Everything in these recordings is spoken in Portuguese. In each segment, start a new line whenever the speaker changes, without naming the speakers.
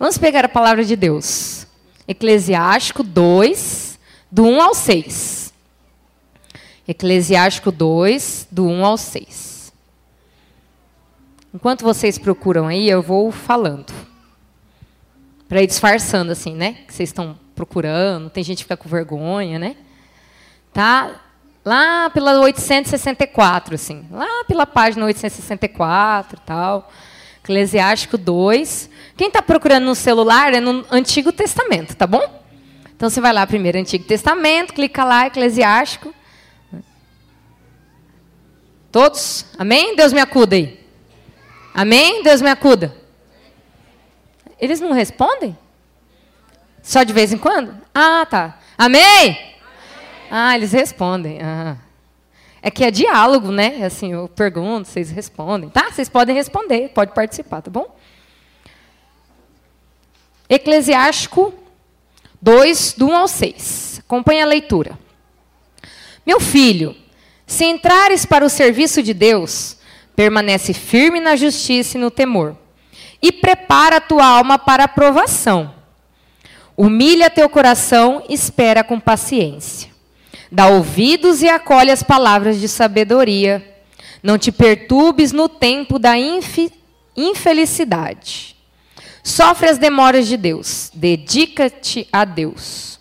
Vamos pegar a palavra de Deus. Eclesiástico 2, do 1 ao 6. Eclesiástico 2, do 1 ao 6. Enquanto vocês procuram aí, eu vou falando. Para ir disfarçando, assim, né? Que vocês estão procurando, tem gente que fica com vergonha, né? Tá lá pela 864, assim. Lá pela página 864 e tal. Eclesiástico 2. Quem está procurando no celular é no Antigo Testamento, tá bom? Então você vai lá primeiro, Antigo Testamento, clica lá, Eclesiástico. Todos? Amém? Deus me acuda aí. Amém? Deus me acuda. Eles não respondem? Só de vez em quando? Ah, tá. Amém? Amém. Ah, eles respondem. Ah. É que é diálogo, né? Assim, eu pergunto, vocês respondem. Tá? Vocês podem responder, pode participar, tá bom? Eclesiástico 2, do 1 ao 6. Acompanhe a leitura. Meu filho, se entrares para o serviço de Deus, permanece firme na justiça e no temor, e prepara a tua alma para a provação. Humilha teu coração, espera com paciência. Dá ouvidos e acolhe as palavras de sabedoria. Não te perturbes no tempo da infelicidade. Sofre as demoras de Deus, dedica-te a Deus.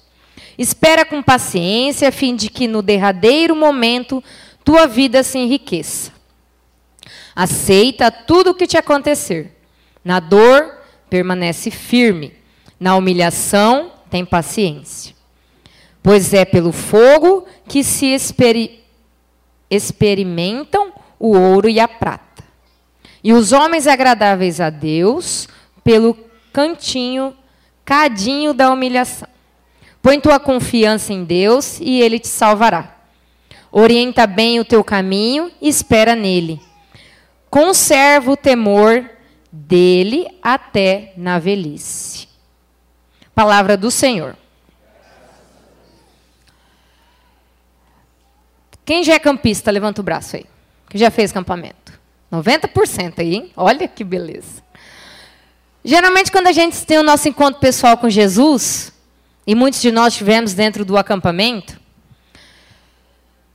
Espera com paciência, a fim de que no derradeiro momento tua vida se enriqueça. Aceita tudo o que te acontecer. Na dor, permanece firme. Na humilhação, tem paciência. Pois é pelo fogo que se experi experimentam o ouro e a prata. E os homens agradáveis a Deus pelo cantinho, cadinho da humilhação. Põe tua confiança em Deus e ele te salvará. Orienta bem o teu caminho e espera nele. Conserva o temor dele até na velhice. Palavra do Senhor. Quem já é campista, levanta o braço aí. Quem já fez campamento? 90% aí, hein? Olha que beleza. Geralmente, quando a gente tem o nosso encontro pessoal com Jesus, e muitos de nós tivemos dentro do acampamento,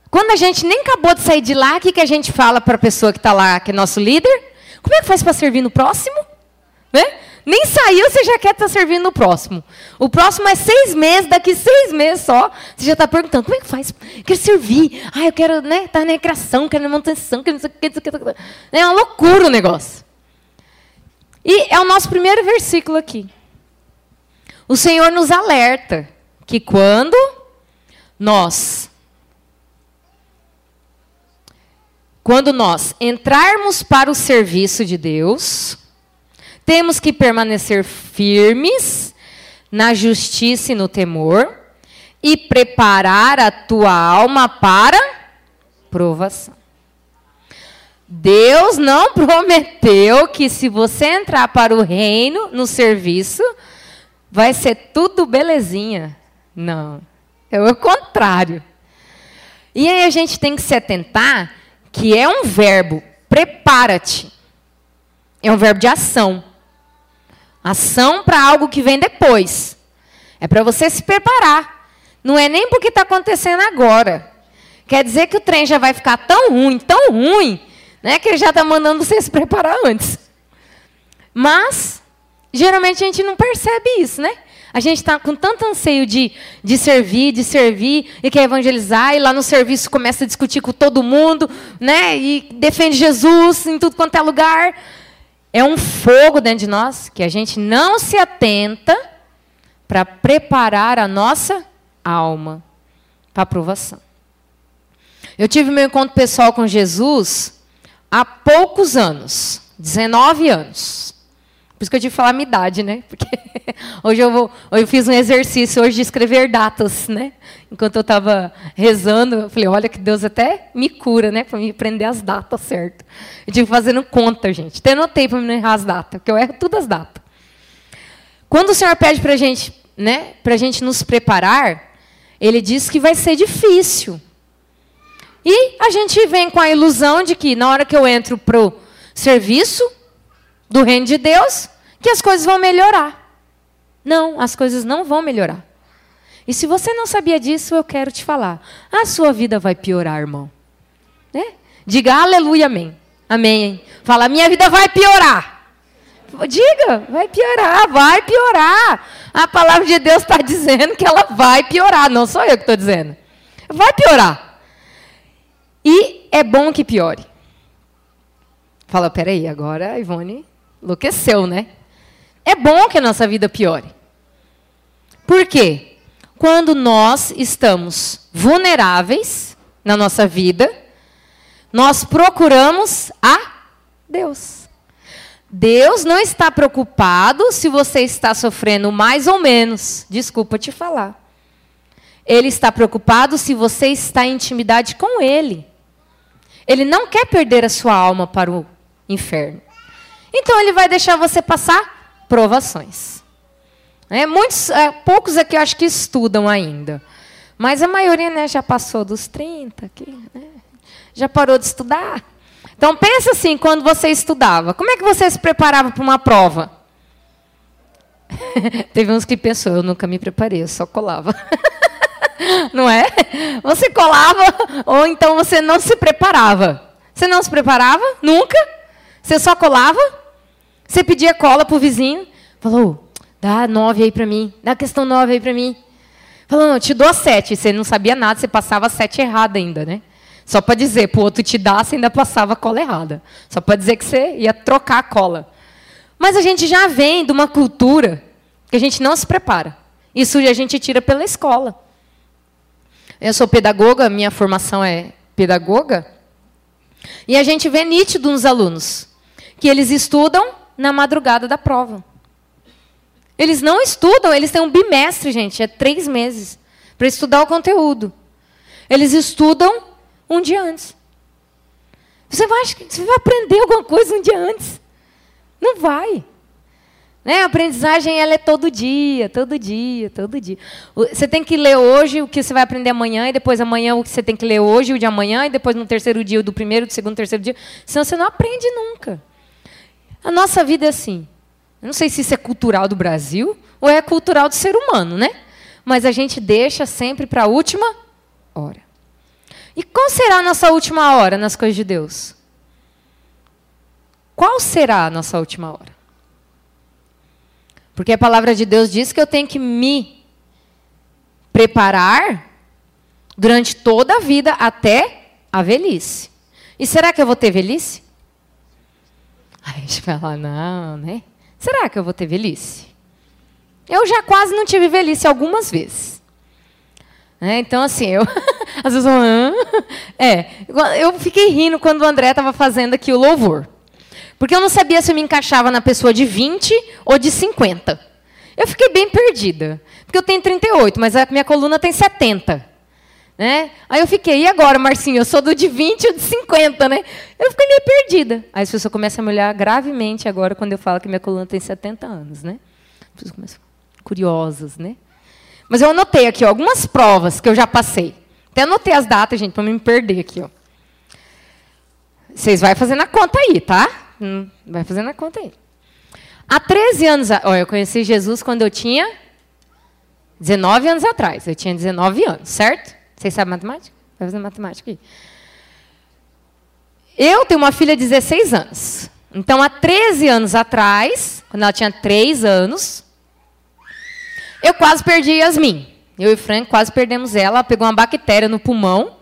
quando a gente nem acabou de sair de lá, o que, que a gente fala para a pessoa que está lá, que é nosso líder? Como é que faz para servir no próximo? Né? Nem saiu, você já quer estar tá servindo no próximo. O próximo é seis meses, daqui seis meses só, você já está perguntando, como é que faz? Quero servir. Ah, eu quero estar né, tá na criação, quero na manutenção, quero não sei o que. É uma loucura o negócio. E é o nosso primeiro versículo aqui. O Senhor nos alerta que quando nós quando nós entrarmos para o serviço de Deus, temos que permanecer firmes na justiça e no temor e preparar a tua alma para provação. Deus não prometeu que se você entrar para o reino, no serviço, vai ser tudo belezinha. Não. É o contrário. E aí a gente tem que se atentar que é um verbo, prepara-te. É um verbo de ação. Ação para algo que vem depois. É para você se preparar. Não é nem porque está acontecendo agora. Quer dizer que o trem já vai ficar tão ruim, tão ruim, né? Que ele já está mandando você se preparar antes. Mas, geralmente a gente não percebe isso, né? A gente está com tanto anseio de, de servir, de servir, e quer evangelizar, e lá no serviço começa a discutir com todo mundo, né? E defende Jesus em tudo quanto é lugar. É um fogo dentro de nós que a gente não se atenta para preparar a nossa alma para a aprovação. Eu tive meu encontro pessoal com Jesus há poucos anos, 19 anos. Por isso que eu tive que falar a minha idade, né? Porque hoje eu, vou, eu fiz um exercício hoje de escrever datas, né? Enquanto eu estava rezando, eu falei, olha que Deus até me cura, né? Para me aprender as datas certo. Eu tive fazendo conta, gente. Até anotei para não errar as datas, porque eu erro todas as datas. Quando o Senhor pede para gente, né? A gente nos preparar, Ele diz que vai ser difícil. E a gente vem com a ilusão de que na hora que eu entro para o serviço do reino de Deus, que as coisas vão melhorar. Não, as coisas não vão melhorar. E se você não sabia disso, eu quero te falar. A sua vida vai piorar, irmão. Né? Diga aleluia, amém. Amém. Fala, minha vida vai piorar. Diga, vai piorar, vai piorar. A palavra de Deus está dizendo que ela vai piorar, não sou eu que estou dizendo. Vai piorar. E é bom que piore. Fala, peraí, agora Ivone enlouqueceu, né? É bom que a nossa vida piore. Por quê? Quando nós estamos vulneráveis na nossa vida, nós procuramos a Deus. Deus não está preocupado se você está sofrendo mais ou menos. Desculpa te falar. Ele está preocupado se você está em intimidade com Ele. Ele não quer perder a sua alma para o inferno. Então ele vai deixar você passar provações. É, muitos, é, poucos aqui eu acho que estudam ainda. Mas a maioria né, já passou dos 30 aqui, né? já parou de estudar. Então pensa assim, quando você estudava, como é que você se preparava para uma prova? Teve uns que pensou, eu nunca me preparei, eu só colava. não é? Você colava ou então você não se preparava. Você não se preparava? Nunca? Você só colava? Você pedia cola para o vizinho? Falou, dá nove aí para mim, dá questão nove aí para mim. Falou, não, te dou sete. Você não sabia nada, você passava sete errada ainda, né? Só para dizer, para o outro te dar, você ainda passava a cola errada. Só para dizer que você ia trocar a cola. Mas a gente já vem de uma cultura que a gente não se prepara. Isso a gente tira pela escola. Eu sou pedagoga, minha formação é pedagoga. E a gente vê nítido nos alunos que eles estudam na madrugada da prova. Eles não estudam, eles têm um bimestre, gente, é três meses, para estudar o conteúdo. Eles estudam um dia antes. Você vai, você vai aprender alguma coisa um dia antes? Não vai. Né? A aprendizagem ela é todo dia, todo dia, todo dia. Você tem que ler hoje o que você vai aprender amanhã, e depois amanhã o que você tem que ler hoje, o de amanhã, e depois no terceiro dia, o do primeiro, do segundo, terceiro dia. Senão você não aprende nunca. A nossa vida é assim. Eu não sei se isso é cultural do Brasil ou é cultural do ser humano, né? Mas a gente deixa sempre para a última hora. E qual será a nossa última hora nas coisas de Deus? Qual será a nossa última hora? Porque a palavra de Deus diz que eu tenho que me preparar durante toda a vida até a velhice. E será que eu vou ter velhice? Aí a gente fala, não, né? Será que eu vou ter velhice? Eu já quase não tive velhice algumas vezes. É, então, assim, eu. Às vezes eu. É, eu fiquei rindo quando o André estava fazendo aqui o louvor. Porque eu não sabia se eu me encaixava na pessoa de 20 ou de 50. Eu fiquei bem perdida. Porque eu tenho 38, mas a minha coluna tem 70. Né? Aí eu fiquei, e agora, Marcinho? Eu sou do de 20 ou de 50, né? Eu fiquei meio perdida. Aí as pessoas começam a me olhar gravemente agora quando eu falo que minha coluna tem 70 anos, né? As pessoas começam curiosas, né? Mas eu anotei aqui ó, algumas provas que eu já passei. Até anotei as datas, gente, para não me perder aqui. Ó. Vocês vão fazendo a conta aí, tá? Hum, vai fazendo a conta aí. Há 13 anos, ó, eu conheci Jesus quando eu tinha 19 anos atrás. Eu tinha 19 anos, certo? Vocês sabem matemática? Vai fazer matemática aí. Eu tenho uma filha de 16 anos. Então, há 13 anos atrás, quando ela tinha 3 anos, eu quase perdi Yasmin. Eu e Frank quase perdemos ela. Ela pegou uma bactéria no pulmão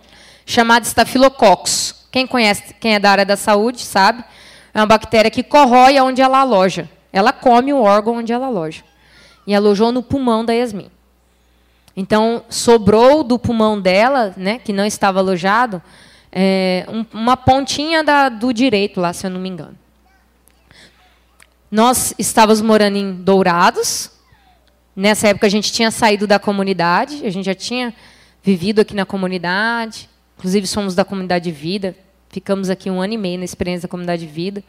chamada estafilococcus. Quem conhece, quem é da área da saúde, sabe? É uma bactéria que corrói onde ela aloja. Ela come o órgão onde ela aloja. E alojou no pulmão da Yasmin. Então, sobrou do pulmão dela, né, que não estava alojado, é, um, uma pontinha da, do direito lá, se eu não me engano. Nós estávamos morando em Dourados, Nessa época a gente tinha saído da comunidade, a gente já tinha vivido aqui na comunidade, inclusive somos da comunidade de vida, ficamos aqui um ano e meio na experiência da comunidade de vida.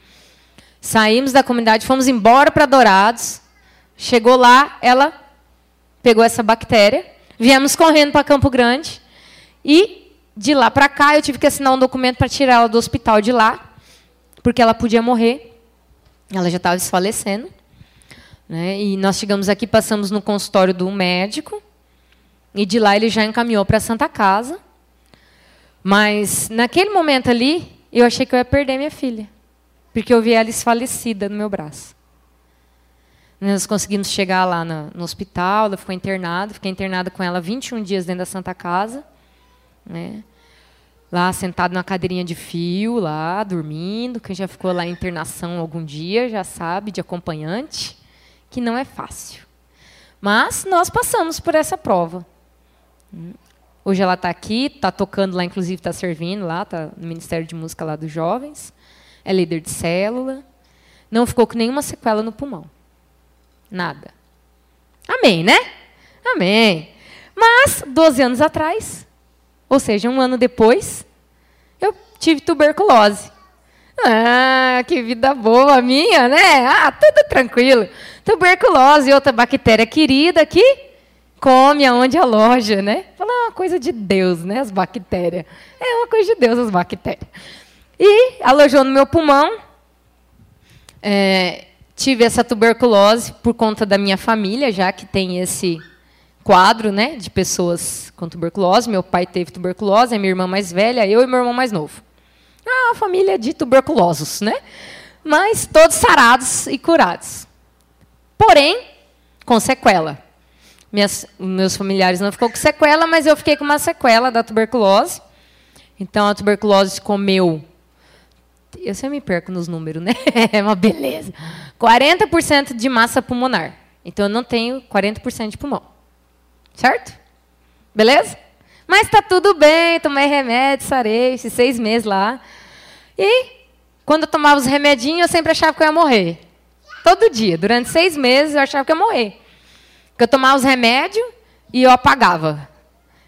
Saímos da comunidade, fomos embora para Dourados. Chegou lá, ela pegou essa bactéria, viemos correndo para Campo Grande e de lá para cá eu tive que assinar um documento para tirar ela do hospital de lá, porque ela podia morrer. Ela já estava desfalecendo. Né? E nós chegamos aqui, passamos no consultório do médico, e de lá ele já encaminhou para a Santa Casa. Mas naquele momento ali, eu achei que eu ia perder minha filha, porque eu vi ela esfalecida no meu braço. Nós conseguimos chegar lá no, no hospital, ela ficou internada, fiquei internada com ela 21 dias dentro da Santa Casa. Né? Lá sentado na cadeirinha de fio, lá dormindo. Quem já ficou lá em internação algum dia já sabe, de acompanhante, que não é fácil. Mas nós passamos por essa prova. Hoje ela está aqui, está tocando lá, inclusive está servindo lá, está no Ministério de Música lá dos Jovens. É líder de célula. Não ficou com nenhuma sequela no pulmão. Nada. Amém, né? Amém. Mas, 12 anos atrás, ou seja, um ano depois, eu tive tuberculose. Ah, que vida boa minha, né? Ah, tudo tranquilo. Tuberculose, outra bactéria querida que come aonde a loja, né? Fala é uma coisa de Deus, né? As bactérias. É uma coisa de Deus as bactérias. E alojou no meu pulmão. É, tive essa tuberculose por conta da minha família, já que tem esse quadro, né, de pessoas com tuberculose. Meu pai teve tuberculose, a minha irmã mais velha, eu e meu irmão mais novo. Ah, família de tuberculosos, né? Mas todos sarados e curados. Porém, com sequela. Minhas, meus familiares não ficou com sequela, mas eu fiquei com uma sequela da tuberculose. Então a tuberculose comeu. Eu sempre me perco nos números, né? É uma beleza. 40% de massa pulmonar. Então eu não tenho 40% de pulmão. Certo? Beleza? Mas está tudo bem, tomei remédio, sarei, esses seis meses lá. E quando eu tomava os remedinhos, eu sempre achava que eu ia morrer. Todo dia, durante seis meses, eu achava que eu ia morrer. Porque eu tomava os remédios e eu apagava.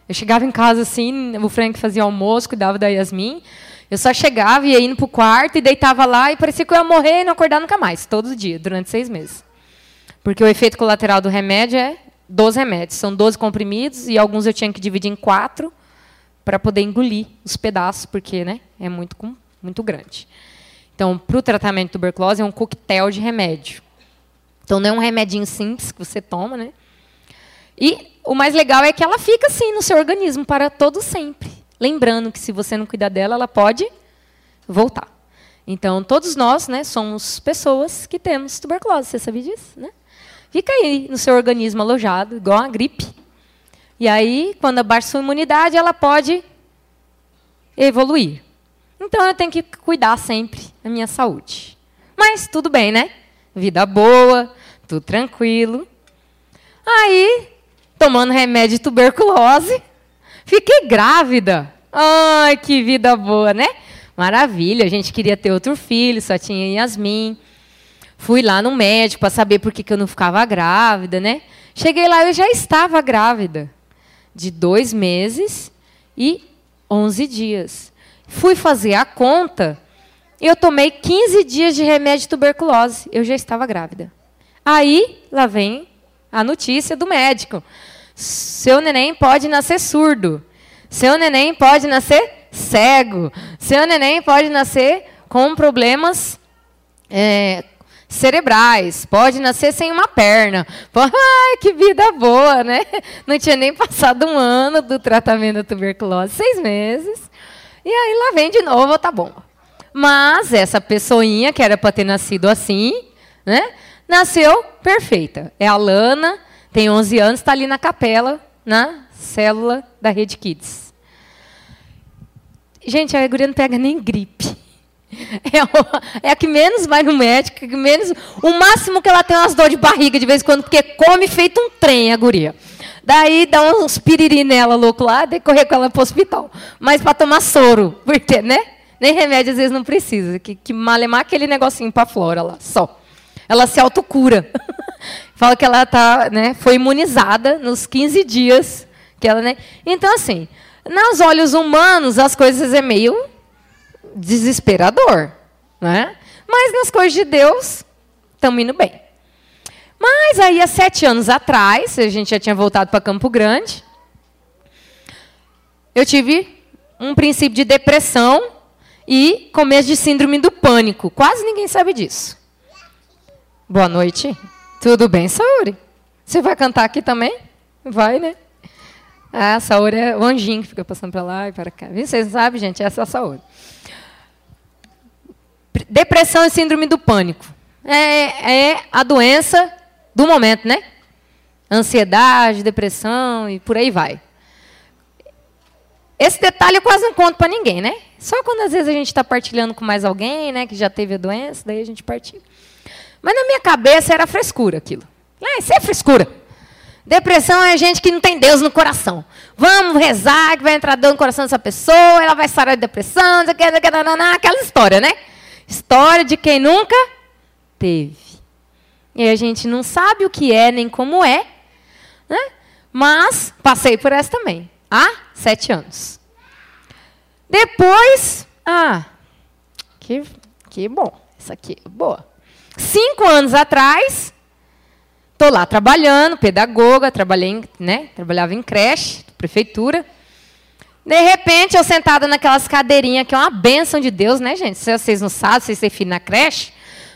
Eu chegava em casa assim, o Frank fazia almoço, cuidava da Yasmin. Eu só chegava, ia indo para o quarto e deitava lá e parecia que eu ia morrer e não acordar nunca mais, todo dia, durante seis meses. Porque o efeito colateral do remédio é 12 remédios. São 12 comprimidos e alguns eu tinha que dividir em quatro para poder engolir os pedaços, porque né, é muito, muito grande. Então, para o tratamento de tuberculose, é um coquetel de remédio. Então não é um remedinho simples que você toma, né? E o mais legal é que ela fica assim no seu organismo para todo sempre. Lembrando que se você não cuidar dela, ela pode voltar. Então todos nós, né, somos pessoas que temos tuberculose. Você sabia disso, né? Fica aí no seu organismo alojado, igual a gripe. E aí, quando abaixa sua imunidade, ela pode evoluir. Então eu tenho que cuidar sempre da minha saúde. Mas tudo bem, né? vida boa, tudo tranquilo. Aí, tomando remédio de tuberculose, fiquei grávida. Ai, que vida boa, né? Maravilha, a gente queria ter outro filho, só tinha Yasmin. Fui lá no médico para saber por que, que eu não ficava grávida, né? Cheguei lá, eu já estava grávida, de dois meses e 11 dias. Fui fazer a conta, eu tomei 15 dias de remédio de tuberculose. Eu já estava grávida. Aí, lá vem a notícia do médico. Seu neném pode nascer surdo. Seu neném pode nascer cego. Seu neném pode nascer com problemas é, cerebrais. Pode nascer sem uma perna. Ai, que vida boa, né? Não tinha nem passado um ano do tratamento da tuberculose, seis meses. E aí lá vem de novo, tá bom. Mas essa pessoinha, que era para ter nascido assim, né, nasceu perfeita. É a Lana, tem 11 anos, está ali na capela, na célula da Rede Kids. Gente, a guria não pega nem gripe. É é a que menos vai no médico, que menos, o máximo que ela tem é umas dores de barriga de vez em quando, porque come feito um trem a guria. Daí dá uns piriri nela louco lá, de correr com ela para o hospital. Mas para tomar soro, porque, né? Nem remédio às vezes não precisa, que, que malemar aquele negocinho para flora lá, só. Ela se autocura. Fala que ela tá, né, foi imunizada nos 15 dias que ela, né? Então assim, nos olhos humanos as coisas é meio desesperador, né? Mas nas coisas de Deus estamos indo bem. Mas aí há sete anos atrás, a gente já tinha voltado para Campo Grande, eu tive um princípio de depressão e começo de síndrome do pânico. Quase ninguém sabe disso. Boa noite. Tudo bem, Saori? Você vai cantar aqui também? Vai, né? Ah, a Saori é o anjinho que fica passando para lá e para cá. Vocês sabem, gente, essa é a Saori. Depressão e síndrome do pânico. É, é a doença do momento, né? Ansiedade, depressão e por aí vai. Esse detalhe eu quase não conto para ninguém, né? Só quando às vezes a gente está partilhando com mais alguém, né, que já teve a doença, daí a gente partilha. Mas na minha cabeça era frescura aquilo. Ah, isso é frescura. Depressão é gente que não tem Deus no coração. Vamos rezar que vai entrar Deus no coração dessa pessoa, ela vai sarar de depressão, aquela história, né? História de quem nunca teve. E a gente não sabe o que é nem como é, né? mas passei por essa também, há sete anos. Depois, ah, que, que bom, isso aqui é boa. Cinco anos atrás, estou lá trabalhando, pedagoga, trabalhei, né, trabalhava em creche, prefeitura. De repente, eu sentada naquelas cadeirinhas, que é uma bênção de Deus, né, gente? Se vocês não sabem, vocês filho na creche,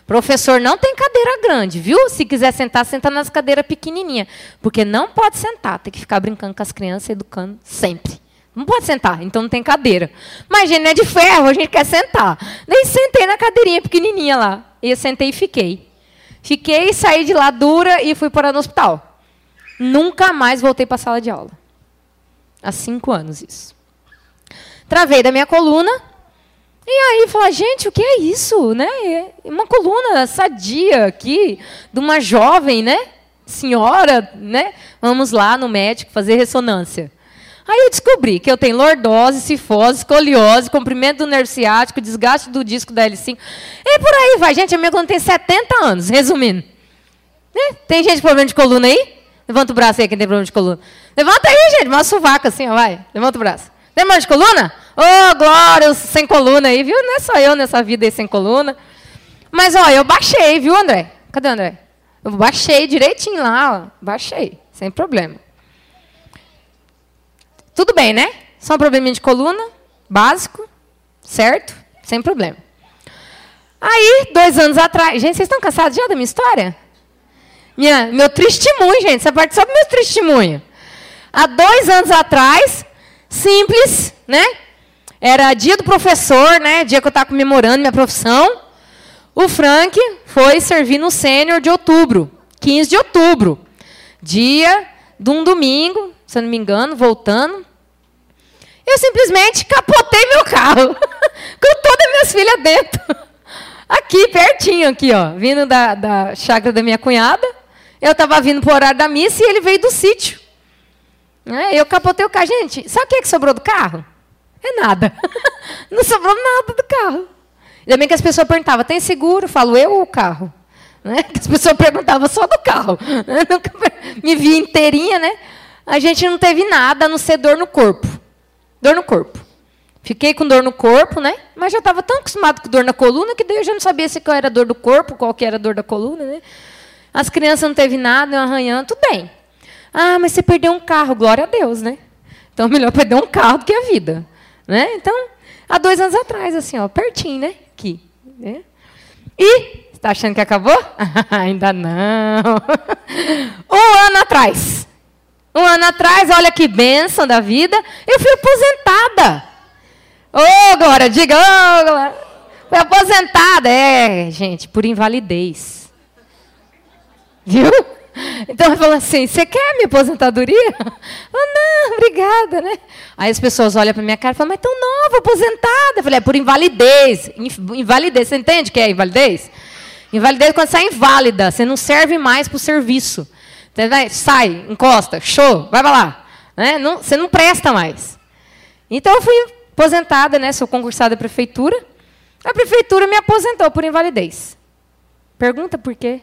professor não tem cadeira grande, viu? Se quiser sentar, senta nas cadeiras pequenininhas. Porque não pode sentar, tem que ficar brincando com as crianças, educando sempre. Não pode sentar, então não tem cadeira. Mas, gente, não é de ferro, a gente quer sentar. Nem sentei na cadeirinha pequenininha lá. E eu sentei e fiquei. Fiquei, saí de lá dura e fui parar no hospital. Nunca mais voltei para a sala de aula. Há cinco anos isso. Travei da minha coluna. E aí falei, gente, o que é isso? Né? Uma coluna sadia aqui, de uma jovem, né? Senhora, né? Vamos lá no médico fazer ressonância. Aí eu descobri que eu tenho lordose, cifose, escoliose, comprimento do nervo ciático, desgaste do disco da L5. E por aí vai. Gente, a minha coluna tem 70 anos, resumindo. Né? Tem gente com problema de coluna aí? Levanta o braço aí, quem tem problema de coluna. Levanta aí, gente. Uma suvaca assim, ó, vai. Levanta o braço. Tem problema de coluna? Ô, oh, glória, sem coluna aí, viu? Não é só eu nessa vida aí sem coluna. Mas, ó, eu baixei, viu, André? Cadê o André? Eu baixei direitinho lá, ó. Baixei, sem problema. Tudo bem, né? Só um probleminha de coluna, básico, certo? Sem problema. Aí, dois anos atrás. Gente, vocês estão cansados já da minha história? Minha, meu testemunho, gente. Essa parte só do meu testemunho. Há dois anos atrás, simples, né? Era dia do professor, né? Dia que eu estava comemorando minha profissão. O Frank foi servir no sênior de outubro, 15 de outubro. Dia de um domingo, se eu não me engano, voltando. Eu simplesmente capotei meu carro, com todas as minhas filhas dentro. Aqui, pertinho, aqui, ó, vindo da, da chácara da minha cunhada. Eu estava vindo para o horário da missa e ele veio do sítio. É, eu capotei o carro. Gente, sabe o que, é que sobrou do carro? É nada. Não sobrou nada do carro. Ainda bem que as pessoas perguntavam, tem seguro? Falo, eu ou o carro? Né? As pessoas perguntavam só do carro. Eu nunca me vi inteirinha, né? A gente não teve nada a não ser dor no corpo. Dor no corpo. Fiquei com dor no corpo, né? Mas já estava tão acostumado com dor na coluna que daí eu já não sabia se qual era dor do corpo, qual que era dor da coluna, né? As crianças não teve nada, eu arranhando, tudo bem. Ah, mas você perdeu um carro, glória a Deus, né? Então melhor perder um carro do que a vida, né? Então, há dois anos atrás, assim, ó, pertinho, né? Aqui, né? E está achando que acabou? Ainda não. um ano atrás, um ano atrás, olha que bênção da vida, eu fui aposentada. Ô, oh, Glória, diga, ô, oh, Glória. Fui aposentada. É, gente, por invalidez. Viu? Então ele falou assim: Você quer minha aposentadoria? Oh, não, obrigada, né? Aí as pessoas olham para minha cara e falam: Mas tão nova, aposentada. Eu falei: É por invalidez. Invalidez, você entende o que é invalidez? Invalidez é quando você é inválida, você não serve mais para o serviço. Sai, encosta, show, vai para lá. Né? Não, você não presta mais. Então eu fui aposentada, né? Sou concursada da prefeitura. A prefeitura me aposentou por invalidez. Pergunta por quê?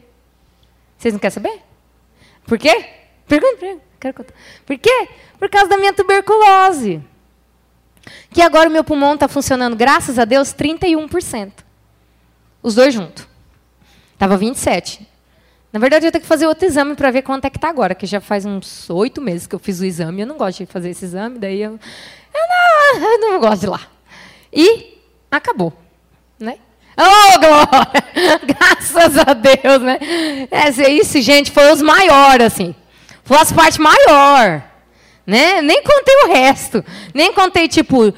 Vocês não querem saber? Por quê? Pergunta, pergunta. Quero contar. Por quê? Por causa da minha tuberculose. Que agora o meu pulmão está funcionando, graças a Deus, 31%. Os dois juntos. Estava 27%. Na verdade, eu tenho que fazer outro exame para ver quanto é que está agora, que já faz uns oito meses que eu fiz o exame. Eu não gosto de fazer esse exame, daí eu, eu, não, eu não gosto de lá. E acabou. Né? Oh, glória! Graças a Deus, né? É, isso, gente, foi os maiores, assim. Foi as partes maior. Né? Nem contei o resto. Nem contei, tipo,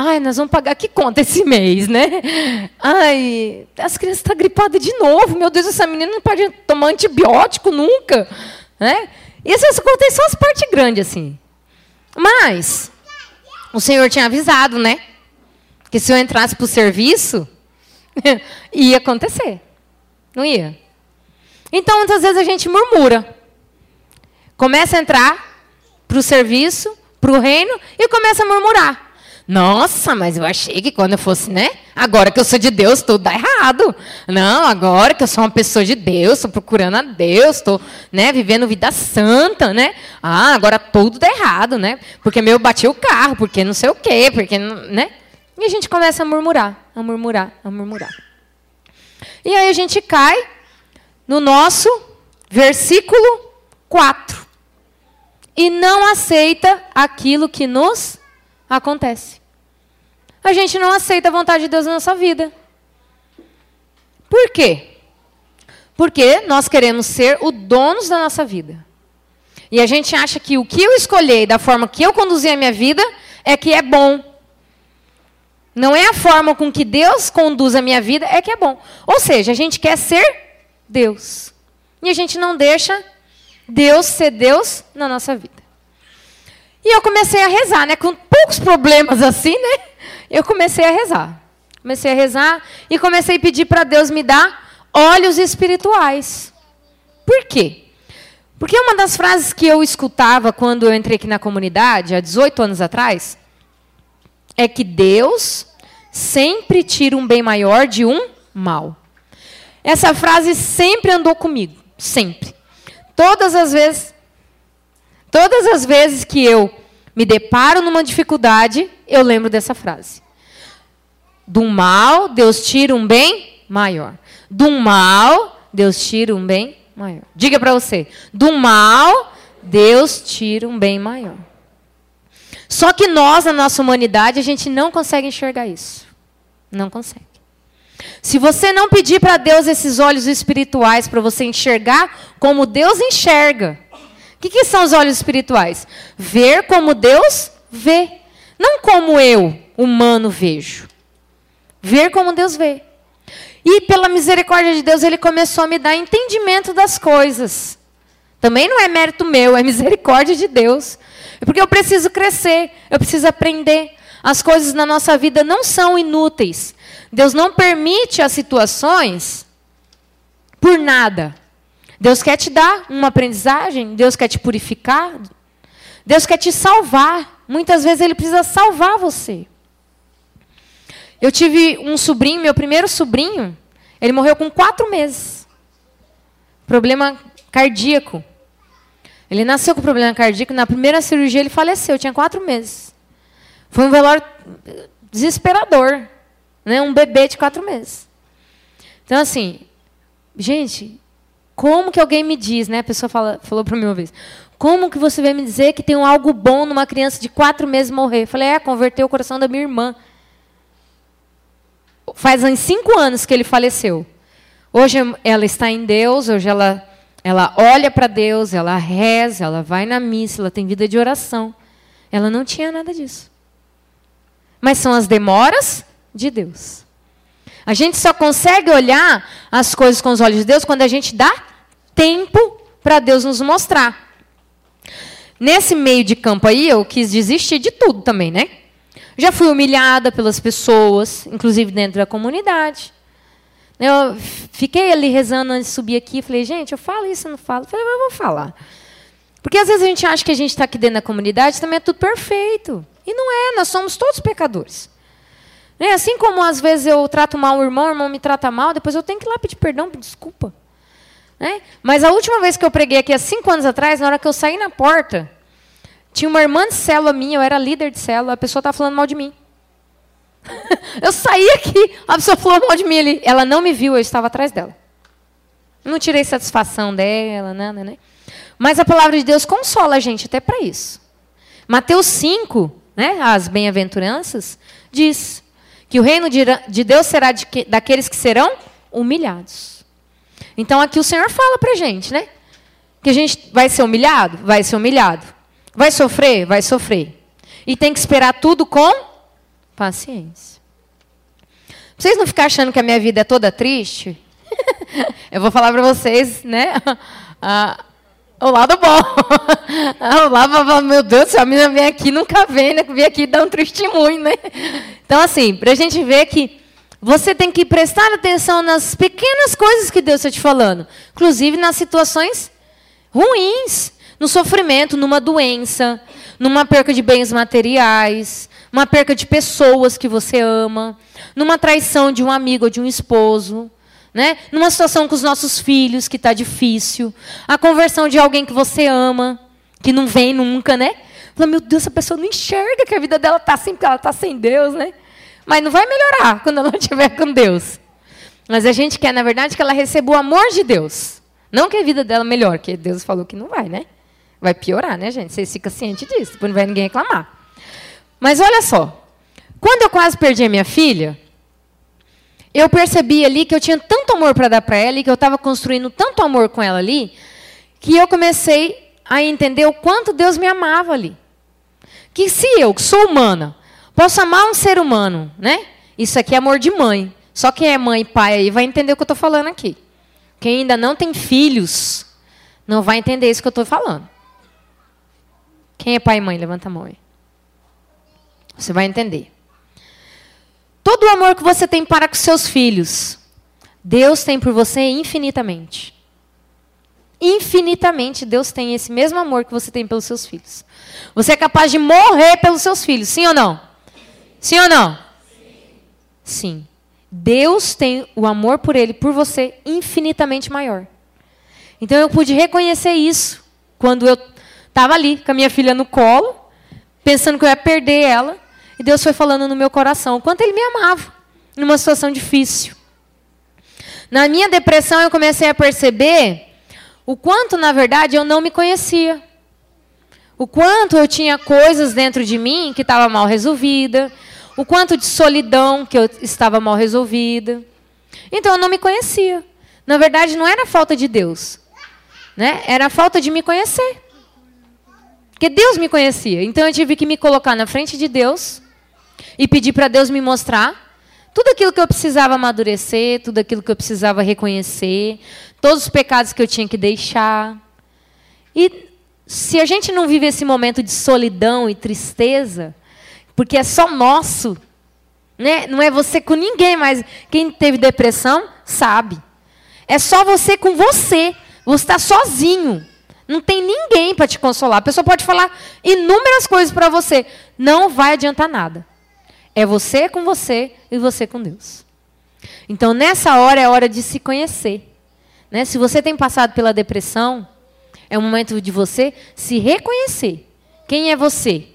ai, nós vamos pagar que conta esse mês, né? Ai, as crianças estão tá gripadas de novo. Meu Deus, essa menina não pode tomar antibiótico nunca. Né? E essas contei só as partes grandes, assim. Mas, o Senhor tinha avisado, né? Que se eu entrasse para o serviço, ia acontecer. Não ia? Então, muitas vezes a gente murmura. Começa a entrar para o serviço, para o reino, e começa a murmurar. Nossa, mas eu achei que quando eu fosse, né? Agora que eu sou de Deus, tudo dá errado. Não, agora que eu sou uma pessoa de Deus, estou procurando a Deus, estou né, vivendo vida santa, né? Ah, agora tudo dá errado, né? Porque meu bati o carro, porque não sei o quê, porque, né? E a gente começa a murmurar, a murmurar, a murmurar. E aí a gente cai no nosso versículo 4. E não aceita aquilo que nos acontece. A gente não aceita a vontade de Deus na nossa vida. Por quê? Porque nós queremos ser o donos da nossa vida. E a gente acha que o que eu escolher da forma que eu conduzir a minha vida é que é bom. Não é a forma com que Deus conduz a minha vida é que é bom. Ou seja, a gente quer ser Deus. E a gente não deixa Deus ser Deus na nossa vida. E eu comecei a rezar, né? Com poucos problemas assim, né? Eu comecei a rezar. Comecei a rezar e comecei a pedir para Deus me dar olhos espirituais. Por quê? Porque uma das frases que eu escutava quando eu entrei aqui na comunidade, há 18 anos atrás, é que Deus sempre tira um bem maior de um mal. Essa frase sempre andou comigo, sempre. Todas as vezes, todas as vezes que eu me deparo numa dificuldade, eu lembro dessa frase. Do mal, Deus tira um bem maior. Do mal, Deus tira um bem maior. Diga para você. Do mal, Deus tira um bem maior. Só que nós, na nossa humanidade, a gente não consegue enxergar isso. Não consegue. Se você não pedir para Deus esses olhos espirituais para você enxergar como Deus enxerga, o que, que são os olhos espirituais? Ver como Deus vê. Não como eu, humano, vejo. Ver como Deus vê. E pela misericórdia de Deus, Ele começou a me dar entendimento das coisas. Também não é mérito meu, é misericórdia de Deus. É porque eu preciso crescer, eu preciso aprender. As coisas na nossa vida não são inúteis. Deus não permite as situações por nada. Deus quer te dar uma aprendizagem, Deus quer te purificar, Deus quer te salvar. Muitas vezes Ele precisa salvar você. Eu tive um sobrinho, meu primeiro sobrinho, ele morreu com quatro meses. Problema cardíaco. Ele nasceu com problema cardíaco. Na primeira cirurgia ele faleceu, tinha quatro meses. Foi um velório desesperador. Né? Um bebê de quatro meses. Então, assim, gente, como que alguém me diz, né? A pessoa fala, falou para mim uma vez. Como que você vai me dizer que tem um algo bom numa criança de quatro meses morrer? Eu falei, é, converteu o coração da minha irmã. Faz uns cinco anos que ele faleceu. Hoje ela está em Deus, hoje ela, ela olha para Deus, ela reza, ela vai na missa, ela tem vida de oração. Ela não tinha nada disso. Mas são as demoras de Deus. A gente só consegue olhar as coisas com os olhos de Deus quando a gente dá tempo para Deus nos mostrar. Nesse meio de campo aí, eu quis desistir de tudo também, né? Já fui humilhada pelas pessoas, inclusive dentro da comunidade. Eu fiquei ali rezando antes de subir aqui, falei, gente, eu falo isso, eu não falo? falei, mas eu vou falar. Porque às vezes a gente acha que a gente está aqui dentro da comunidade também é tudo perfeito. E não é, nós somos todos pecadores. Né? Assim como às vezes eu trato mal o irmão, o irmão me trata mal, depois eu tenho que ir lá pedir perdão, pedir desculpa. Né? Mas a última vez que eu preguei aqui, há cinco anos atrás, na hora que eu saí na porta, tinha uma irmã de célula minha, eu era líder de célula, a pessoa estava falando mal de mim. eu saí aqui, a pessoa falou mal de mim ali. Ela não me viu, eu estava atrás dela. Não tirei satisfação dela, nada, né? Mas a palavra de Deus consola a gente até para isso. Mateus 5, né, as bem-aventuranças, diz Que o reino de Deus será de que, daqueles que serão humilhados. Então aqui o Senhor fala para a gente, né? Que a gente vai ser humilhado? Vai ser humilhado. Vai sofrer? Vai sofrer. E tem que esperar tudo com paciência. Vocês não ficarem achando que a minha vida é toda triste? Eu vou falar para vocês, né? o lado bom. o lado, meu Deus céu, a menina vem aqui, nunca vem, né? Vem aqui dar um testemunho, né? Então, assim, para a gente ver que você tem que prestar atenção nas pequenas coisas que Deus está te falando. Inclusive nas situações ruins. No sofrimento, numa doença, numa perca de bens materiais, uma perca de pessoas que você ama, numa traição de um amigo ou de um esposo né? Numa situação com os nossos filhos que está difícil, a conversão de alguém que você ama, que não vem nunca, né? Fala, meu Deus, essa pessoa não enxerga que a vida dela está assim porque ela está sem Deus, né? Mas não vai melhorar quando ela estiver com Deus. Mas a gente quer, na verdade, que ela receba o amor de Deus. Não que a vida dela melhore, porque Deus falou que não vai, né? Vai piorar, né, gente? Vocês ficam cientes disso, depois não vai ninguém reclamar. Mas olha só, quando eu quase perdi a minha filha, eu percebi ali que eu tinha tanto amor para dar para ela e que eu estava construindo tanto amor com ela ali, que eu comecei a entender o quanto Deus me amava ali. Que se eu, que sou humana, posso amar um ser humano, né? Isso aqui é amor de mãe. Só quem é mãe e pai aí vai entender o que eu estou falando aqui. Quem ainda não tem filhos não vai entender isso que eu estou falando. Quem é pai e mãe? Levanta a mão aí. Você vai entender. Todo o amor que você tem para com seus filhos, Deus tem por você infinitamente. Infinitamente Deus tem esse mesmo amor que você tem pelos seus filhos. Você é capaz de morrer pelos seus filhos, sim ou não? Sim ou não? Sim. Deus tem o amor por ele, por você, infinitamente maior. Então eu pude reconhecer isso quando eu estava ali com a minha filha no colo, pensando que eu ia perder ela. E Deus foi falando no meu coração o quanto Ele me amava numa situação difícil. Na minha depressão, eu comecei a perceber o quanto, na verdade, eu não me conhecia. O quanto eu tinha coisas dentro de mim que estava mal resolvida. O quanto de solidão que eu estava mal resolvida. Então, eu não me conhecia. Na verdade, não era falta de Deus. Né? Era a falta de me conhecer. Porque Deus me conhecia. Então, eu tive que me colocar na frente de Deus e pedir para Deus me mostrar tudo aquilo que eu precisava amadurecer, tudo aquilo que eu precisava reconhecer, todos os pecados que eu tinha que deixar. E se a gente não vive esse momento de solidão e tristeza, porque é só nosso, né? não é você com ninguém, mas quem teve depressão sabe. É só você com você. Você está sozinho. Não tem ninguém para te consolar. A pessoa pode falar inúmeras coisas para você. Não vai adiantar nada. É você com você e você com Deus. Então, nessa hora é hora de se conhecer. Né? Se você tem passado pela depressão, é o momento de você se reconhecer. Quem é você?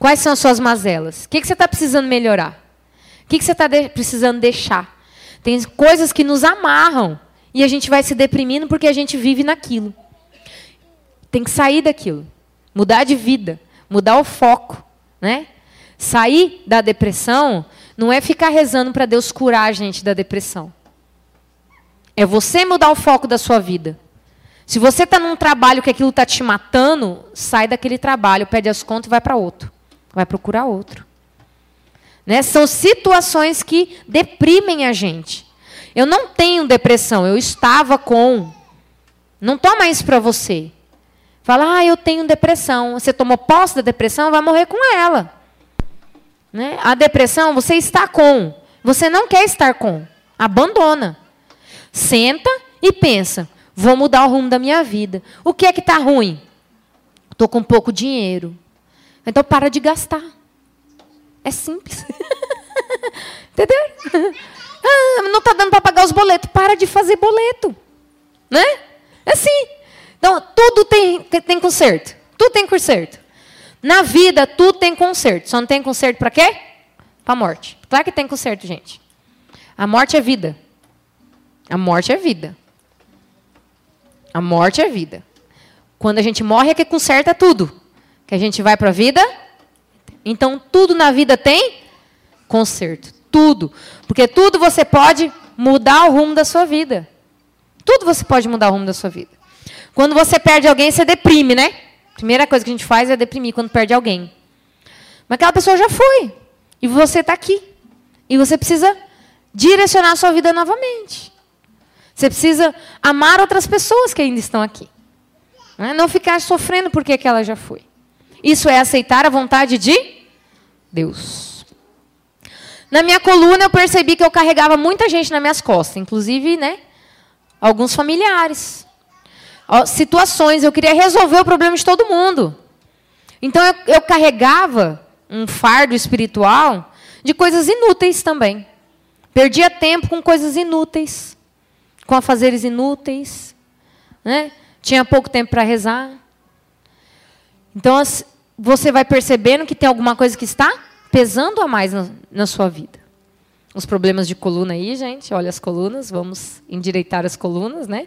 Quais são as suas mazelas? O que, você está precisando melhorar? O que, que você está de precisando deixar? Tem coisas que nos amarram e a gente vai se deprimindo porque a gente vive naquilo. Tem que sair daquilo, mudar de vida, mudar o foco, né? Sair da depressão não é ficar rezando para Deus curar a gente da depressão. É você mudar o foco da sua vida. Se você está num trabalho que aquilo está te matando, sai daquele trabalho, pede as contas e vai para outro. Vai procurar outro. Né? São situações que deprimem a gente. Eu não tenho depressão, eu estava com. Não toma isso para você. Fala, ah, eu tenho depressão. Você tomou posse da depressão, vai morrer com ela. Né? A depressão você está com, você não quer estar com. Abandona. Senta e pensa: vou mudar o rumo da minha vida. O que é que está ruim? Estou com pouco dinheiro. Então para de gastar. É simples. Entendeu? Ah, não está dando para pagar os boletos. Para de fazer boleto. Né? É assim. Então, tudo tem, tem conserto. Tudo tem conserto. Na vida, tudo tem conserto. Só não tem conserto para quê? Para a morte. Claro que tem conserto, gente. A morte é vida. A morte é vida. A morte é vida. Quando a gente morre é que conserta tudo. Que a gente vai para a vida. Então, tudo na vida tem conserto. tudo. Porque tudo você pode mudar o rumo da sua vida. Tudo você pode mudar o rumo da sua vida. Quando você perde alguém, você deprime, né? Primeira coisa que a gente faz é deprimir quando perde alguém. Mas aquela pessoa já foi. E você está aqui. E você precisa direcionar a sua vida novamente. Você precisa amar outras pessoas que ainda estão aqui. Né? Não ficar sofrendo porque aquela já foi. Isso é aceitar a vontade de Deus. Na minha coluna eu percebi que eu carregava muita gente nas minhas costas, inclusive, né, alguns familiares. Situações, eu queria resolver o problema de todo mundo. Então eu, eu carregava um fardo espiritual de coisas inúteis também. Perdia tempo com coisas inúteis, com afazeres inúteis, né? Tinha pouco tempo para rezar. Então você vai percebendo que tem alguma coisa que está pesando a mais na, na sua vida. Os problemas de coluna aí, gente, olha as colunas, vamos endireitar as colunas, né?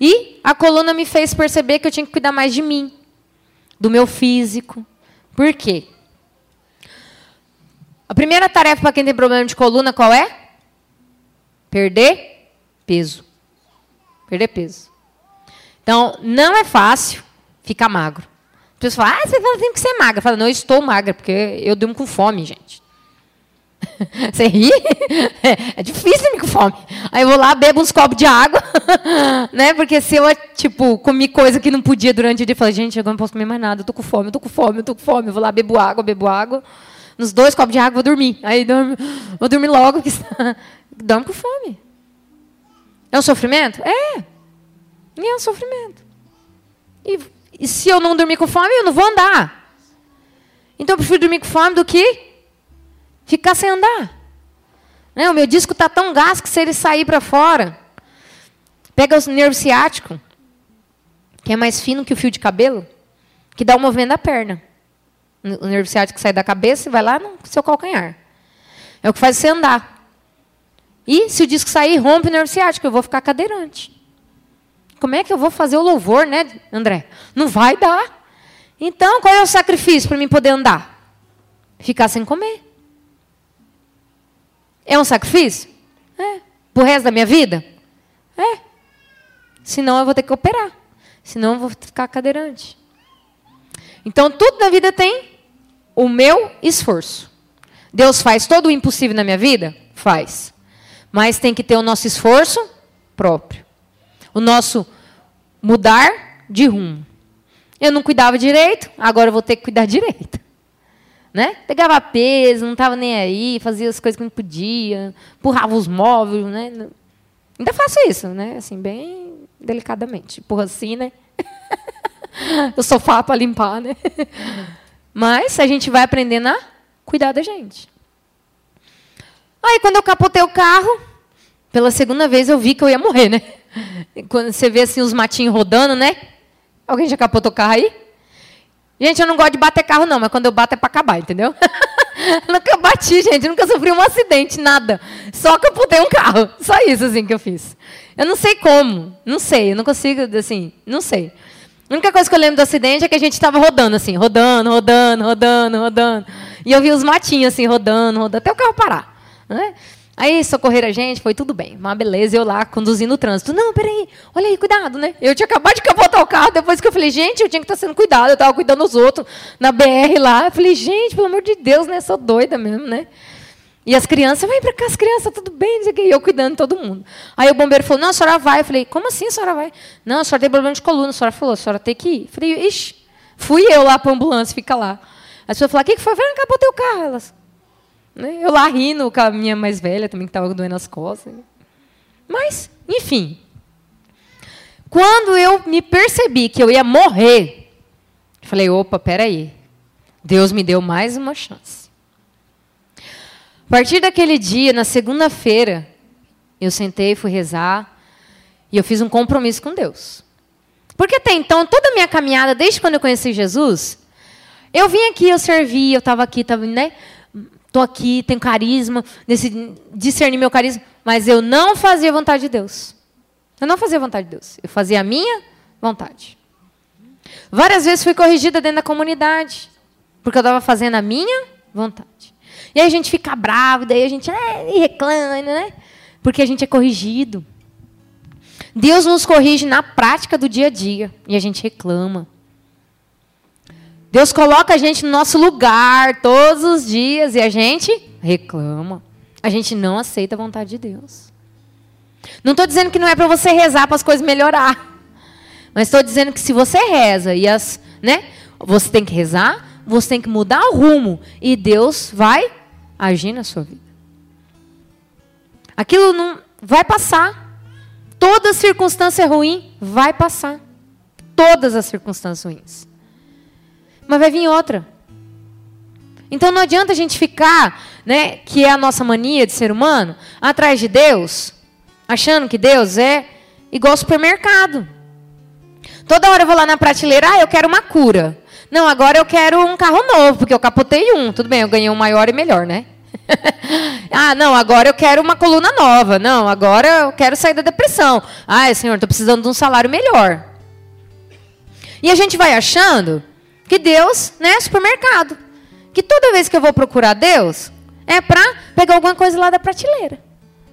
E a coluna me fez perceber que eu tinha que cuidar mais de mim, do meu físico. Por quê? A primeira tarefa para quem tem problema de coluna qual é? Perder peso. Perder peso. Então, não é fácil ficar magro. As pessoas falam, ah, você fala, tem que ser magra. Eu falo, não, eu estou magra, porque eu durmo com fome, gente. Você ri? É, é difícil dormir com fome. Aí eu vou lá, bebo uns copos de água, né? Porque se eu, tipo, comi coisa que não podia durante o dia, eu falei, gente, agora não posso comer mais nada, eu tô com fome, eu tô com fome, eu tô com fome. Eu vou lá, bebo água, bebo água nos dois copos de água, vou dormir. Aí dormo, vou dormir logo, que dorme com fome. É um sofrimento? É. É um sofrimento. E, e se eu não dormir com fome, eu não vou andar. Então eu prefiro dormir com fome do que ficar sem andar. Né? O meu disco está tão gasto que se ele sair para fora, pega o nervo ciático, que é mais fino que o fio de cabelo, que dá o movimento da perna o nervo ciático sai da cabeça e vai lá no seu calcanhar. É o que faz você andar. E se o disco sair, rompe o nervo ciático, eu vou ficar cadeirante. Como é que eu vou fazer o louvor, né, André? Não vai dar. Então, qual é o sacrifício para mim poder andar? Ficar sem comer. É um sacrifício? É. Pro resto da minha vida? É. Senão eu vou ter que operar. Senão eu vou ficar cadeirante. Então, tudo na vida tem o meu esforço. Deus faz todo o impossível na minha vida? Faz. Mas tem que ter o nosso esforço próprio. O nosso mudar de rumo. Eu não cuidava direito, agora eu vou ter que cuidar direito. Né? Pegava peso, não estava nem aí, fazia as coisas que não podia, empurrava os móveis, né? Ainda faço isso, né? Assim, bem delicadamente. Empurra assim, né? o sofá para limpar, né? Mas a gente vai aprendendo a cuidar da gente. Aí, quando eu capotei o carro, pela segunda vez eu vi que eu ia morrer, né? Quando você vê assim os matinhos rodando, né? Alguém já capotou o carro aí? Gente, eu não gosto de bater carro, não, mas quando eu bato é para acabar, entendeu? nunca bati, gente, nunca sofri um acidente, nada. Só capotei um carro. Só isso, assim, que eu fiz. Eu não sei como, não sei, eu não consigo, assim, não sei. A única coisa que eu lembro do acidente é que a gente estava rodando, assim, rodando, rodando, rodando, rodando. E eu vi os matinhos, assim, rodando, rodando, até o carro parar. Né? Aí socorreram a gente, foi tudo bem. Uma beleza, eu lá conduzindo o trânsito. Não, peraí, olha aí, cuidado, né? Eu tinha acabado de capotar o carro, depois que eu falei, gente, eu tinha que estar sendo cuidado, eu estava cuidando dos outros na BR lá. Eu falei, gente, pelo amor de Deus, né? Sou doida mesmo, né? E as crianças, vem para cá, as crianças, tudo bem, não sei o eu cuidando todo mundo. Aí o bombeiro falou, não, a senhora vai. Eu falei, como assim a senhora vai? Não, a senhora tem problema de coluna. A senhora falou, a senhora tem que ir. Eu falei, ixi, fui eu lá para a ambulância, fica lá. A pessoa falou, o que, que foi? Eu falei, acabou teu carro. Elas, né? Eu lá rindo com a minha mais velha também, que estava doendo as costas. Mas, enfim. Quando eu me percebi que eu ia morrer, falei, opa, peraí. Deus me deu mais uma chance. A partir daquele dia, na segunda-feira, eu sentei, fui rezar e eu fiz um compromisso com Deus. Porque até então, toda a minha caminhada, desde quando eu conheci Jesus, eu vim aqui, eu servi, eu estava aqui, estava, né? Estou aqui, tenho carisma, discerni meu carisma, mas eu não fazia a vontade de Deus. Eu não fazia a vontade de Deus. Eu fazia a minha vontade. Várias vezes fui corrigida dentro da comunidade, porque eu estava fazendo a minha vontade. E aí a gente fica bravo, daí a gente é, reclama, né? Porque a gente é corrigido. Deus nos corrige na prática do dia a dia e a gente reclama. Deus coloca a gente no nosso lugar todos os dias e a gente reclama. A gente não aceita a vontade de Deus. Não estou dizendo que não é para você rezar para as coisas melhorar. Mas estou dizendo que se você reza e as, né, você tem que rezar, você tem que mudar o rumo e Deus vai agir na sua vida. Aquilo não vai passar. Toda circunstância ruim vai passar. Todas as circunstâncias ruins. Mas vai vir outra. Então não adianta a gente ficar, né, que é a nossa mania de ser humano, atrás de Deus, achando que Deus é igual supermercado. Toda hora eu vou lá na prateleira, ah, eu quero uma cura. Não, agora eu quero um carro novo, porque eu capotei um. Tudo bem, eu ganhei um maior e melhor, né? ah, não, agora eu quero uma coluna nova. Não, agora eu quero sair da depressão. Ah, senhor, estou precisando de um salário melhor. E a gente vai achando que Deus né, é supermercado. Que toda vez que eu vou procurar Deus, é para pegar alguma coisa lá da prateleira.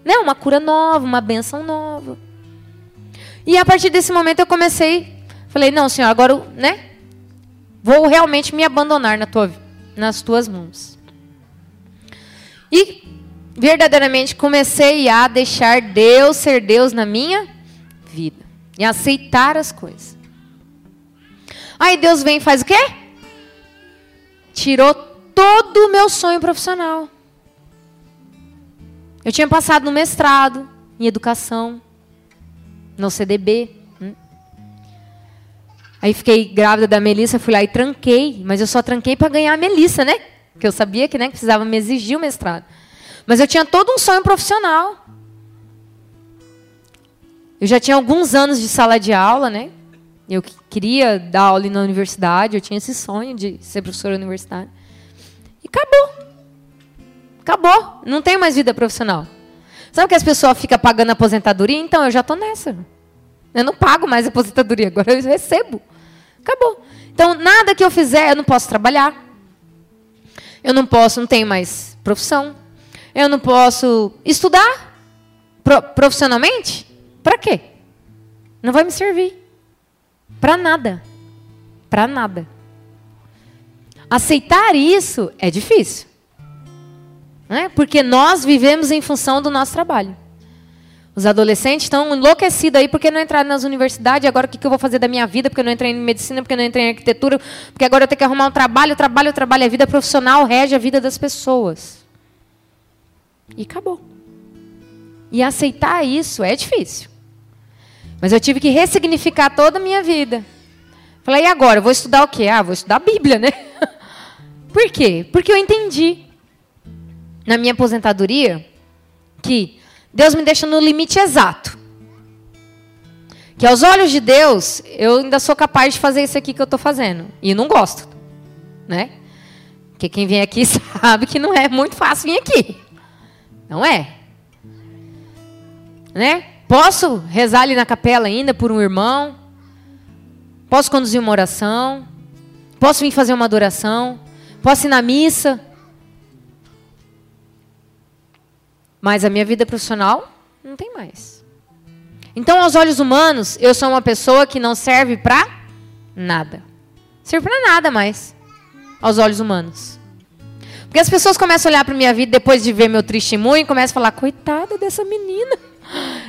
Né? Uma cura nova, uma benção nova. E a partir desse momento eu comecei, falei, não, senhor, agora, né? Vou realmente me abandonar na tua, nas tuas mãos. E verdadeiramente comecei a deixar Deus ser Deus na minha vida. E aceitar as coisas. Aí Deus vem e faz o quê? Tirou todo o meu sonho profissional. Eu tinha passado no mestrado em educação, no CDB. Hum. Aí fiquei grávida da Melissa, fui lá e tranquei, mas eu só tranquei para ganhar a Melissa, né? Porque eu sabia que né, precisava me exigir o mestrado. Mas eu tinha todo um sonho profissional. Eu já tinha alguns anos de sala de aula, né? Eu queria dar aula na universidade, eu tinha esse sonho de ser professora universitária. E acabou. Acabou. Não tenho mais vida profissional. Sabe que as pessoas ficam pagando aposentadoria? Então, eu já estou nessa. Eu não pago mais aposentadoria, agora eu recebo. Acabou. Então, nada que eu fizer, eu não posso trabalhar. Eu não posso, não tenho mais profissão. Eu não posso estudar profissionalmente? Para quê? Não vai me servir. Para nada. Para nada. Aceitar isso é difícil. Né? Porque nós vivemos em função do nosso trabalho. Os adolescentes estão enlouquecidos aí porque não entraram nas universidades. Agora o que eu vou fazer da minha vida? Porque eu não entrei em medicina, porque eu não entrei em arquitetura, porque agora eu tenho que arrumar um trabalho, trabalho, trabalho. A vida profissional rege a vida das pessoas. E acabou. E aceitar isso é difícil. Mas eu tive que ressignificar toda a minha vida. Falei, e agora? Eu vou estudar o quê? Ah, vou estudar a Bíblia, né? Por quê? Porque eu entendi na minha aposentadoria que Deus me deixa no limite exato. Que aos olhos de Deus, eu ainda sou capaz de fazer isso aqui que eu estou fazendo. E não gosto. Né? Porque quem vem aqui sabe que não é muito fácil vir aqui. Não é? Né? Posso rezar ali na capela ainda por um irmão? Posso conduzir uma oração? Posso vir fazer uma adoração? Posso ir na missa? Mas a minha vida profissional não tem mais. Então, aos olhos humanos, eu sou uma pessoa que não serve para nada. Serve para nada mais. Aos olhos humanos. Porque as pessoas começam a olhar para minha vida depois de ver meu testemunho e começam a falar: coitada dessa menina.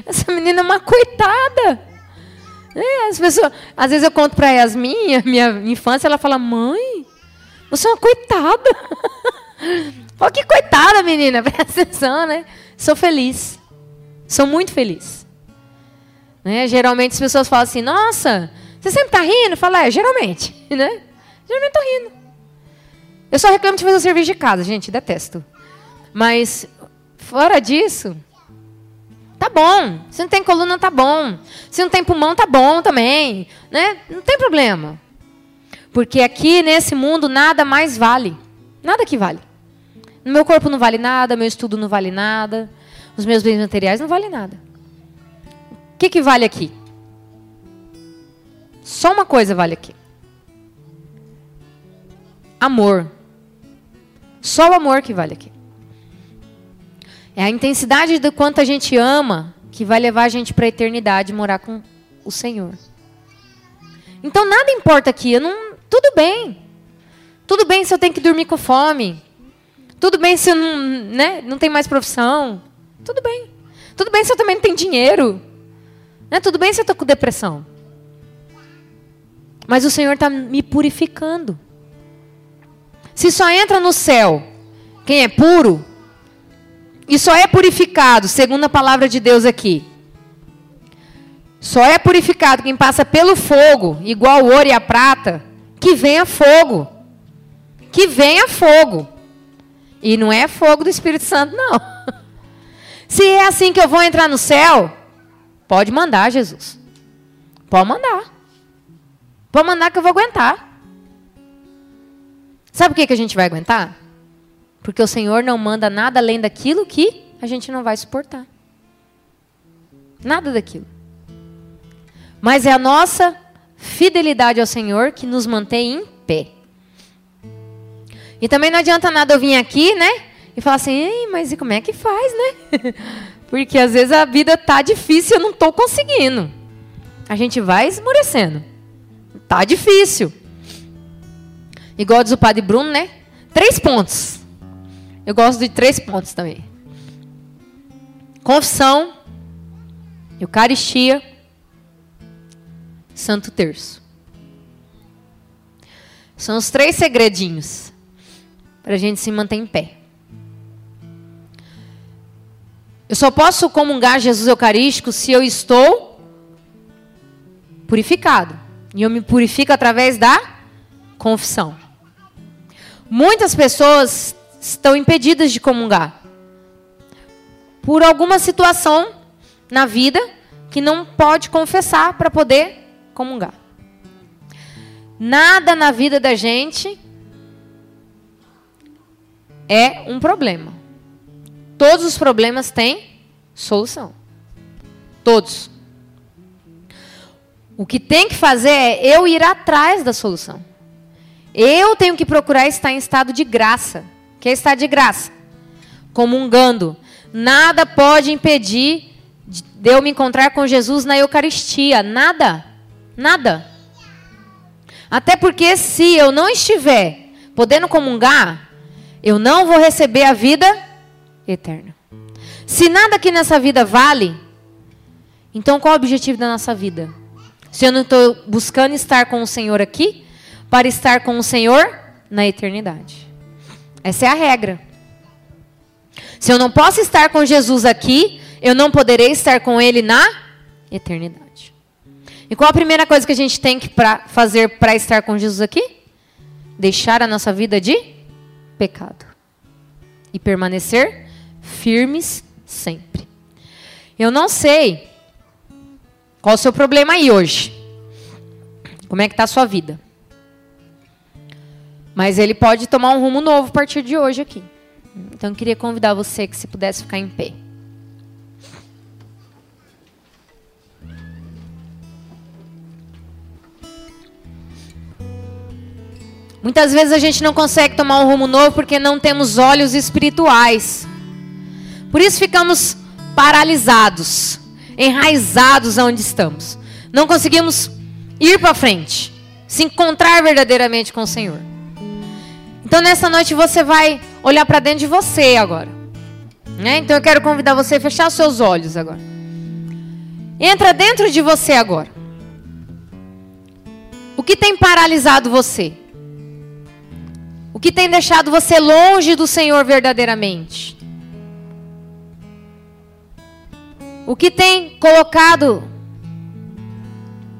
Essa menina é uma coitada. É, as pessoas, às vezes eu conto para Yasmin, a minha infância, ela fala: mãe, você é uma coitada. Olha que coitada, menina, presta atenção, né? Sou feliz. Sou muito feliz. Né? Geralmente as pessoas falam assim, nossa, você sempre está rindo? Fala, é, geralmente. Né? Geralmente estou rindo. Eu só reclamo de fazer o serviço de casa, gente, detesto. Mas, fora disso, tá bom. Se não tem coluna, tá bom. Se não tem pulmão, tá bom também. Né? Não tem problema. Porque aqui, nesse mundo, nada mais vale. Nada que vale. No meu corpo não vale nada, meu estudo não vale nada, os meus bens materiais não valem nada. O que, que vale aqui? Só uma coisa vale aqui: amor. Só o amor que vale aqui. É a intensidade do quanto a gente ama que vai levar a gente para a eternidade morar com o Senhor. Então nada importa aqui, não, tudo bem. Tudo bem se eu tenho que dormir com fome. Tudo bem se eu não, né, não tenho mais profissão. Tudo bem. Tudo bem se eu também não tenho dinheiro. Né? Tudo bem se eu estou com depressão. Mas o Senhor está me purificando. Se só entra no céu quem é puro, e só é purificado, segundo a palavra de Deus aqui. Só é purificado quem passa pelo fogo, igual o ouro e a prata, que venha fogo. Que venha fogo. E não é fogo do Espírito Santo, não. Se é assim que eu vou entrar no céu, pode mandar, Jesus. Pode mandar. Pode mandar que eu vou aguentar. Sabe o que, que a gente vai aguentar? Porque o Senhor não manda nada além daquilo que a gente não vai suportar. Nada daquilo. Mas é a nossa fidelidade ao Senhor que nos mantém em pé. E também não adianta nada eu vir aqui, né? E falar assim, mas e como é que faz, né? Porque às vezes a vida tá difícil eu não estou conseguindo. A gente vai esmorecendo. Tá difícil. Igual diz o padre Bruno, né? Três pontos. Eu gosto de três pontos também. Confissão, Eucaristia, Santo Terço. São os três segredinhos para a gente se manter em pé. Eu só posso comungar Jesus Eucarístico se eu estou purificado. E eu me purifico através da confissão. Muitas pessoas estão impedidas de comungar por alguma situação na vida que não pode confessar para poder comungar. Nada na vida da gente é um problema. Todos os problemas têm solução. Todos. O que tem que fazer é eu ir atrás da solução. Eu tenho que procurar estar em estado de graça. Que estar de graça. Comungando. Nada pode impedir de eu me encontrar com Jesus na Eucaristia. Nada. Nada. Até porque se eu não estiver podendo comungar, eu não vou receber a vida eterna. Se nada aqui nessa vida vale, então qual é o objetivo da nossa vida? Se eu não estou buscando estar com o Senhor aqui, para estar com o Senhor na eternidade. Essa é a regra. Se eu não posso estar com Jesus aqui, eu não poderei estar com Ele na eternidade. E qual a primeira coisa que a gente tem que pra fazer para estar com Jesus aqui? Deixar a nossa vida de pecado. E permanecer firmes sempre. Eu não sei qual o seu problema aí hoje. Como é que está a sua vida? Mas ele pode tomar um rumo novo a partir de hoje aqui. Então eu queria convidar você que se pudesse ficar em pé. Muitas vezes a gente não consegue tomar um rumo novo porque não temos olhos espirituais. Por isso ficamos paralisados, enraizados onde estamos. Não conseguimos ir para frente, se encontrar verdadeiramente com o Senhor. Então nessa noite você vai olhar para dentro de você agora. Né? Então eu quero convidar você a fechar os seus olhos agora. Entra dentro de você agora. O que tem paralisado você? O que tem deixado você longe do Senhor verdadeiramente? O que tem colocado,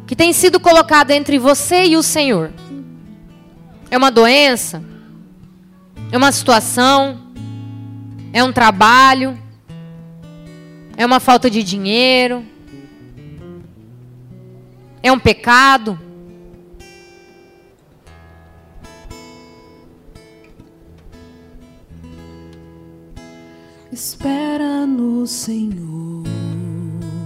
que tem sido colocado entre você e o Senhor? É uma doença? É uma situação? É um trabalho? É uma falta de dinheiro? É um pecado?
Espera no Senhor